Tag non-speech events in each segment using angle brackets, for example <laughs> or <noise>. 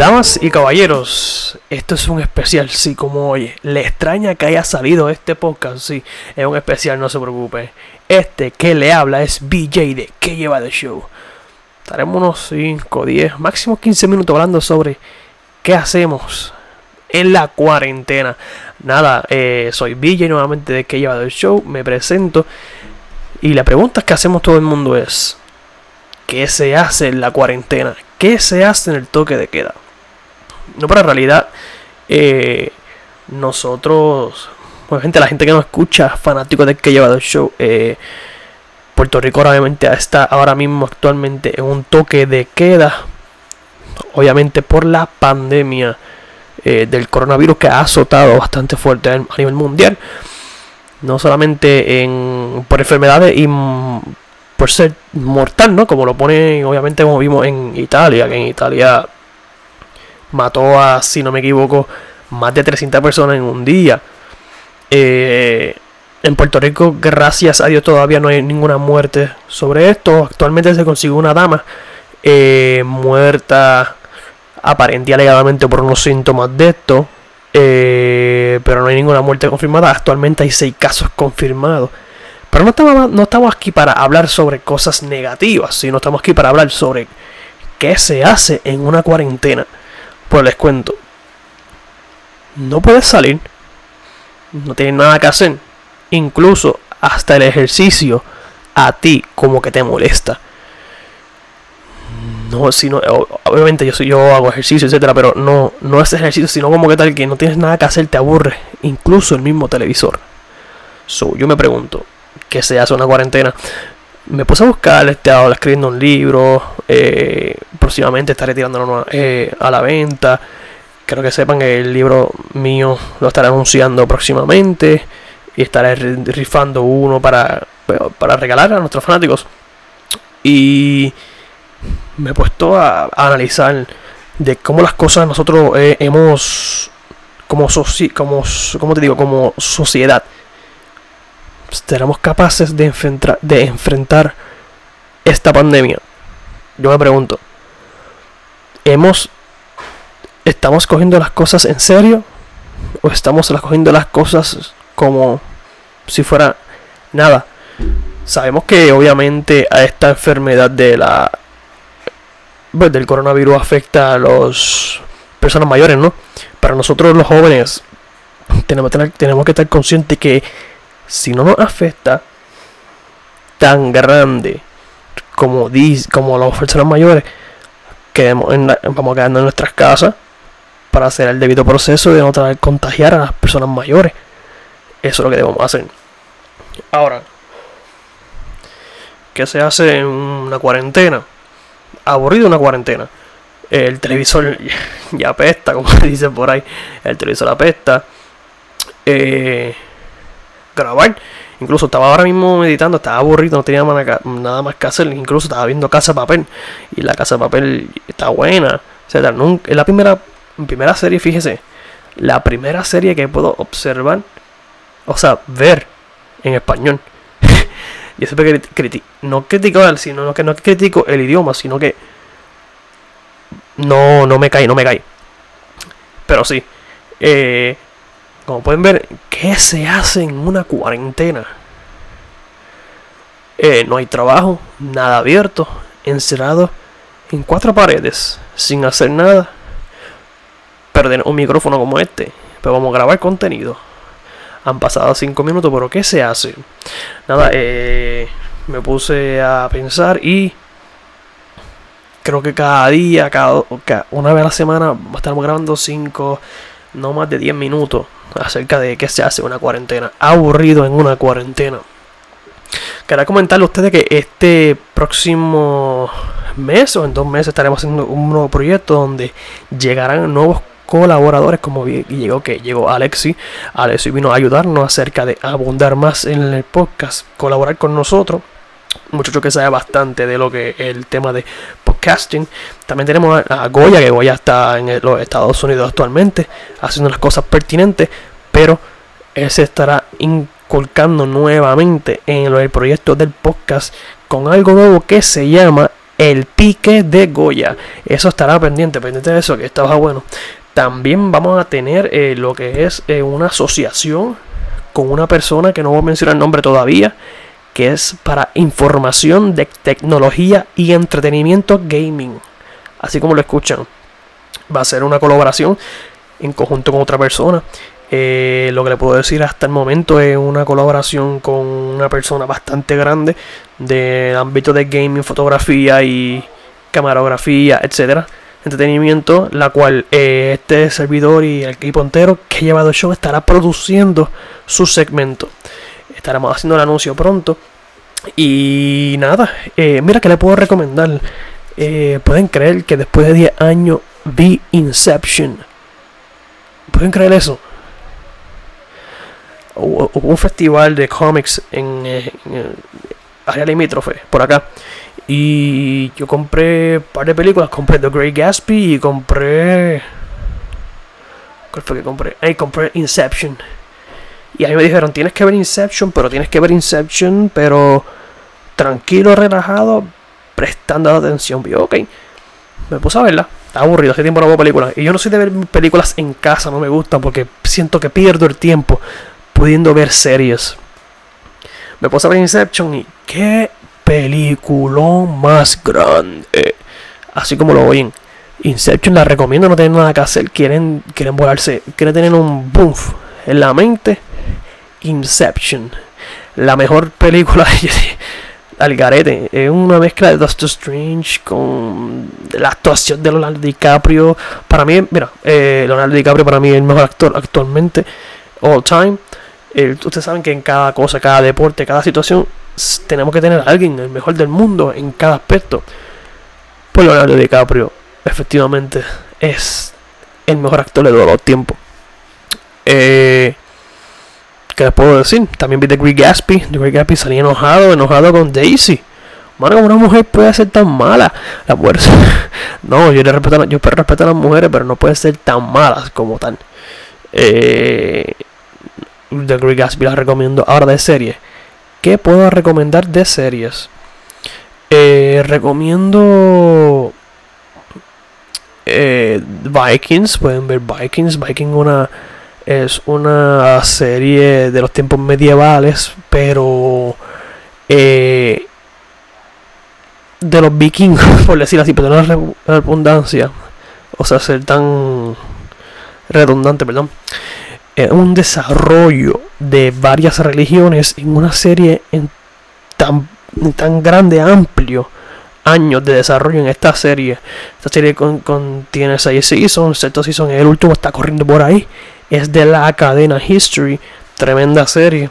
Damas y caballeros, esto es un especial, sí, como oye. Le extraña que haya salido este podcast, sí, es un especial, no se preocupe. Este que le habla es BJ de que lleva de show. Estaremos unos 5, 10, máximo 15 minutos hablando sobre qué hacemos en la cuarentena. Nada, eh, soy BJ nuevamente de que lleva del show, me presento. Y la pregunta que hacemos todo el mundo es, ¿qué se hace en la cuarentena? ¿Qué se hace en el toque de queda? No, en realidad, eh, nosotros, pues gente, la gente que nos escucha, fanáticos de que lleva el show, eh, Puerto Rico obviamente está ahora mismo actualmente en un toque de queda, obviamente por la pandemia eh, del coronavirus que ha azotado bastante fuerte a nivel mundial, no solamente en, por enfermedades y por ser mortal, ¿no? Como lo pone, obviamente, como vimos en Italia, que en Italia mató a, si no me equivoco, más de 300 personas en un día. Eh, en Puerto Rico, gracias a Dios, todavía no hay ninguna muerte sobre esto. Actualmente se consiguió una dama eh, muerta aparente alegadamente por unos síntomas de esto. Eh, pero no hay ninguna muerte confirmada. Actualmente hay seis casos confirmados. Pero no estamos, no estamos aquí para hablar sobre cosas negativas, sino estamos aquí para hablar sobre qué se hace en una cuarentena. Pues les cuento. No puedes salir. No tienes nada que hacer. Incluso hasta el ejercicio a ti como que te molesta. No, sino, obviamente yo, yo hago ejercicio, etcétera, pero no, no es ejercicio, sino como que tal que no tienes nada que hacer, te aburre, incluso el mismo televisor. So, yo me pregunto, ¿qué se hace una cuarentena? Me puse a buscar, este, ahora escribiendo un libro, eh, próximamente estaré tirándolo eh, a la venta. Quiero que sepan que el libro mío lo estaré anunciando próximamente y estaré rifando uno para, para regalar a nuestros fanáticos. Y me he puesto a, analizar de cómo las cosas nosotros eh, hemos, como, como, como te digo, como sociedad, seremos capaces de enfrentar, de enfrentar esta pandemia. Yo me pregunto, ¿hemos, ¿estamos cogiendo las cosas en serio? ¿O estamos cogiendo las cosas como si fuera nada? Sabemos que obviamente a esta enfermedad de la pues, del coronavirus afecta a las personas mayores, ¿no? Para nosotros los jóvenes tenemos, tenemos que estar conscientes que si no nos afecta tan grande como, como las personas mayores, quedemos vamos quedando en nuestras casas para hacer el debido proceso de no traer contagiar a las personas mayores. Eso es lo que debemos hacer. Ahora, ¿qué se hace en una cuarentena? Aburrido una cuarentena. El televisor <laughs> ya apesta, como <laughs> dice por ahí. El televisor apesta. Eh, grabar. Incluso estaba ahora mismo meditando, estaba aburrido, no tenía nada más que hacer. Incluso estaba viendo Casa de Papel. Y la Casa de Papel está buena. O sea, nunca, es la primera, primera serie, fíjese. La primera serie que puedo observar, o sea, ver en español. Yo siempre critico, no critico, sino que no critico el idioma, sino que no, no me cae, no me cae. Pero sí, eh, como pueden ver, ¿qué se hace en una cuarentena? Eh, no hay trabajo, nada abierto, encerrado en cuatro paredes, sin hacer nada. Perder un micrófono como este, pero vamos a grabar contenido. Han pasado cinco minutos, pero ¿qué se hace? Nada, eh, me puse a pensar y creo que cada día, cada, una vez a la semana, estamos grabando cinco, no más de 10 minutos acerca de qué se hace una cuarentena. Aburrido en una cuarentena. Quería comentarle a ustedes que este próximo mes o en dos meses estaremos haciendo un nuevo proyecto donde llegarán nuevos colaboradores como llegó que llegó Alexi Alexi vino a ayudarnos acerca de abundar más en el podcast colaborar con nosotros muchacho que sabe bastante de lo que el tema de podcasting. También tenemos a, Goya, que Goya está en los Estados Unidos actualmente, haciendo las cosas pertinentes, pero él se estará inculcando nuevamente en el proyecto del podcast con algo nuevo que se llama El Pique de Goya. Eso estará pendiente, pendiente de eso, que estaba bueno. También vamos a tener eh, lo que es eh, una asociación con una persona que no voy a mencionar el nombre todavía, es para información de tecnología y entretenimiento gaming. Así como lo escuchan. Va a ser una colaboración en conjunto con otra persona. Eh, lo que le puedo decir hasta el momento es una colaboración con una persona bastante grande del ámbito de gaming, fotografía y camarografía, etcétera, entretenimiento, la cual eh, este servidor y el equipo entero que ha llevado el show estará produciendo su segmento. Estaremos haciendo el anuncio pronto. Y nada, eh, mira que le puedo recomendar. Pueden creer que después de 10 años vi Inception. ¿Pueden creer eso? hubo, un festival de cómics en, eh, en, área limítrofe, por acá. Y yo compré un par de películas. Compré The Great Gatsby y compré. ¿Cuál fue que compré? Ahí compré Inception. Y ahí me dijeron: Tienes que ver Inception, pero tienes que ver Inception, pero tranquilo, relajado, prestando atención. Y yo, ok, me puse a verla. Está aburrido, hace tiempo no veo películas. Y yo no soy de ver películas en casa, no me gusta porque siento que pierdo el tiempo pudiendo ver series. Me puse a ver Inception y qué peliculón más grande. Así como lo oyen. Inception la recomiendo, no tienen nada que hacer. Quieren, quieren volarse, quieren tener un boom en la mente. Inception. La mejor película al garete. Es una mezcla de Doctor Strange con la actuación de Leonardo DiCaprio. Para mí, mira, eh, Leonardo DiCaprio para mí es el mejor actor actualmente, all time ustedes saben que en cada cosa, cada deporte, cada situación, tenemos que tener a alguien, el mejor del mundo, en cada aspecto. Pues Leonardo DiCaprio, efectivamente, es el mejor actor de todos los tiempos. Eh, ¿Qué les puedo decir? También vi The Great Gatsby. The Great Gatsby salía enojado, enojado con Daisy. Mano, una mujer puede ser tan mala. La fuerza. <laughs> no, yo le respeto, yo respeto a las mujeres, pero no puede ser tan malas como tal. Eh, The Great Gatsby la recomiendo. Ahora de series. ¿Qué puedo recomendar de series? Eh, recomiendo eh, Vikings. Pueden ver Vikings. Vikings una, es una serie de los tiempos medievales. Pero eh, de los vikingos, <laughs> por decir así, pero no la redundancia. O sea, ser tan redundante, perdón un desarrollo de varias religiones en una serie en tan, tan grande, amplio años de desarrollo en esta serie. Esta serie contiene 6 seasons, sexto season, el último está corriendo por ahí. Es de la cadena History, tremenda serie.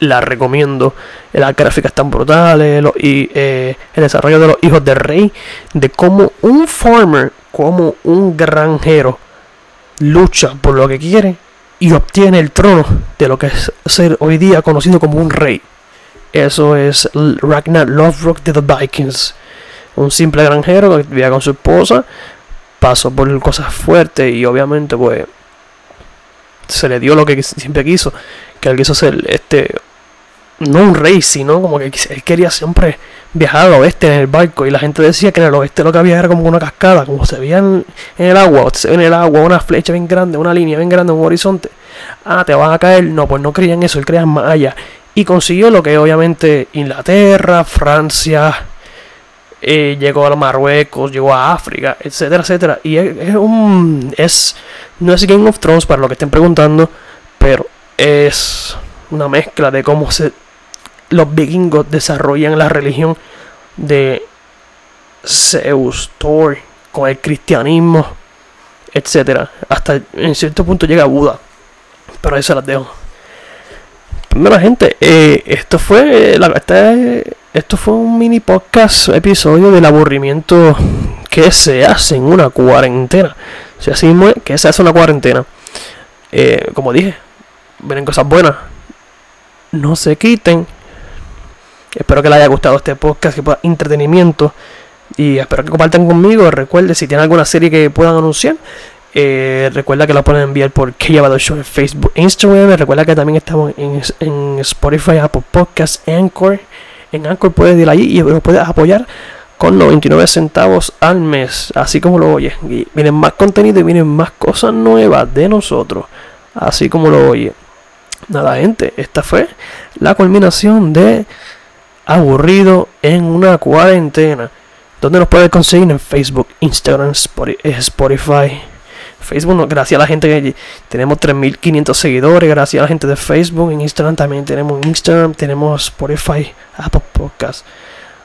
La recomiendo. Las gráficas están brutales y eh, el desarrollo de los hijos del rey, de cómo un farmer, como un granjero lucha por lo que quiere y obtiene el trono de lo que es ser hoy día conocido como un rey. Eso es Ragnar Lothbrok de The Vikings. Un simple granjero que vivía con su esposa, pasó por cosas fuertes y obviamente pues se le dio lo que siempre quiso, que él quiso ser este no un rey, sino como que él quería siempre viajar al oeste en el barco y la gente decía que en el oeste lo que había era como una cascada, como se veía en, el agua, se ve en el agua una flecha bien grande, una línea bien grande, un horizonte. Ah, te van a caer. No, pues no creían eso, él creía más allá. Y consiguió lo que obviamente Inglaterra, Francia, eh, llegó a Marruecos, llegó a África, etcétera, etcétera. Y es, es, un. es. No es Game of Thrones para lo que estén preguntando, pero es una mezcla de cómo se los vikingos desarrollan la religión de Zeus, Thor, con el cristianismo, etcétera. Hasta en cierto punto llega Buda. Pero ahí se las dejo. Primero, gente, eh, esto fue la, este, esto fue un mini podcast episodio del aburrimiento que se hace en una cuarentena. Si así mismo que se hace una cuarentena. Eh, como dije, vienen cosas buenas. No se quiten Espero que les haya gustado este podcast, que pueda entretenimiento. Y espero que compartan conmigo. Recuerde, si tienen alguna serie que puedan anunciar, eh, recuerda que lo pueden enviar por Llevado Show en Facebook Instagram. Recuerda que también estamos en, en Spotify, Apple Podcasts, Anchor. En Anchor puedes ir allí y lo puedes apoyar con 99 centavos al mes, así como lo oyes. Y vienen más contenido y vienen más cosas nuevas de nosotros, así como lo oyes. Nada, gente, esta fue la culminación de Aburrido en una cuarentena. Donde nos puedes conseguir en Facebook, Instagram, Spotify. Facebook, gracias a la gente que tenemos 3.500 seguidores, gracias a la gente de Facebook, en Instagram también tenemos Instagram, tenemos Spotify, Apple Podcast.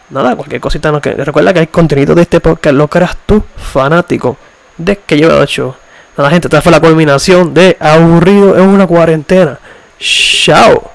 Nada, cualquier cosita. No, que, recuerda que hay contenido de este podcast, lo creas tú, fanático de que lleva 8. Nada, gente, esta fue la culminación de aburrido en una cuarentena. Chao.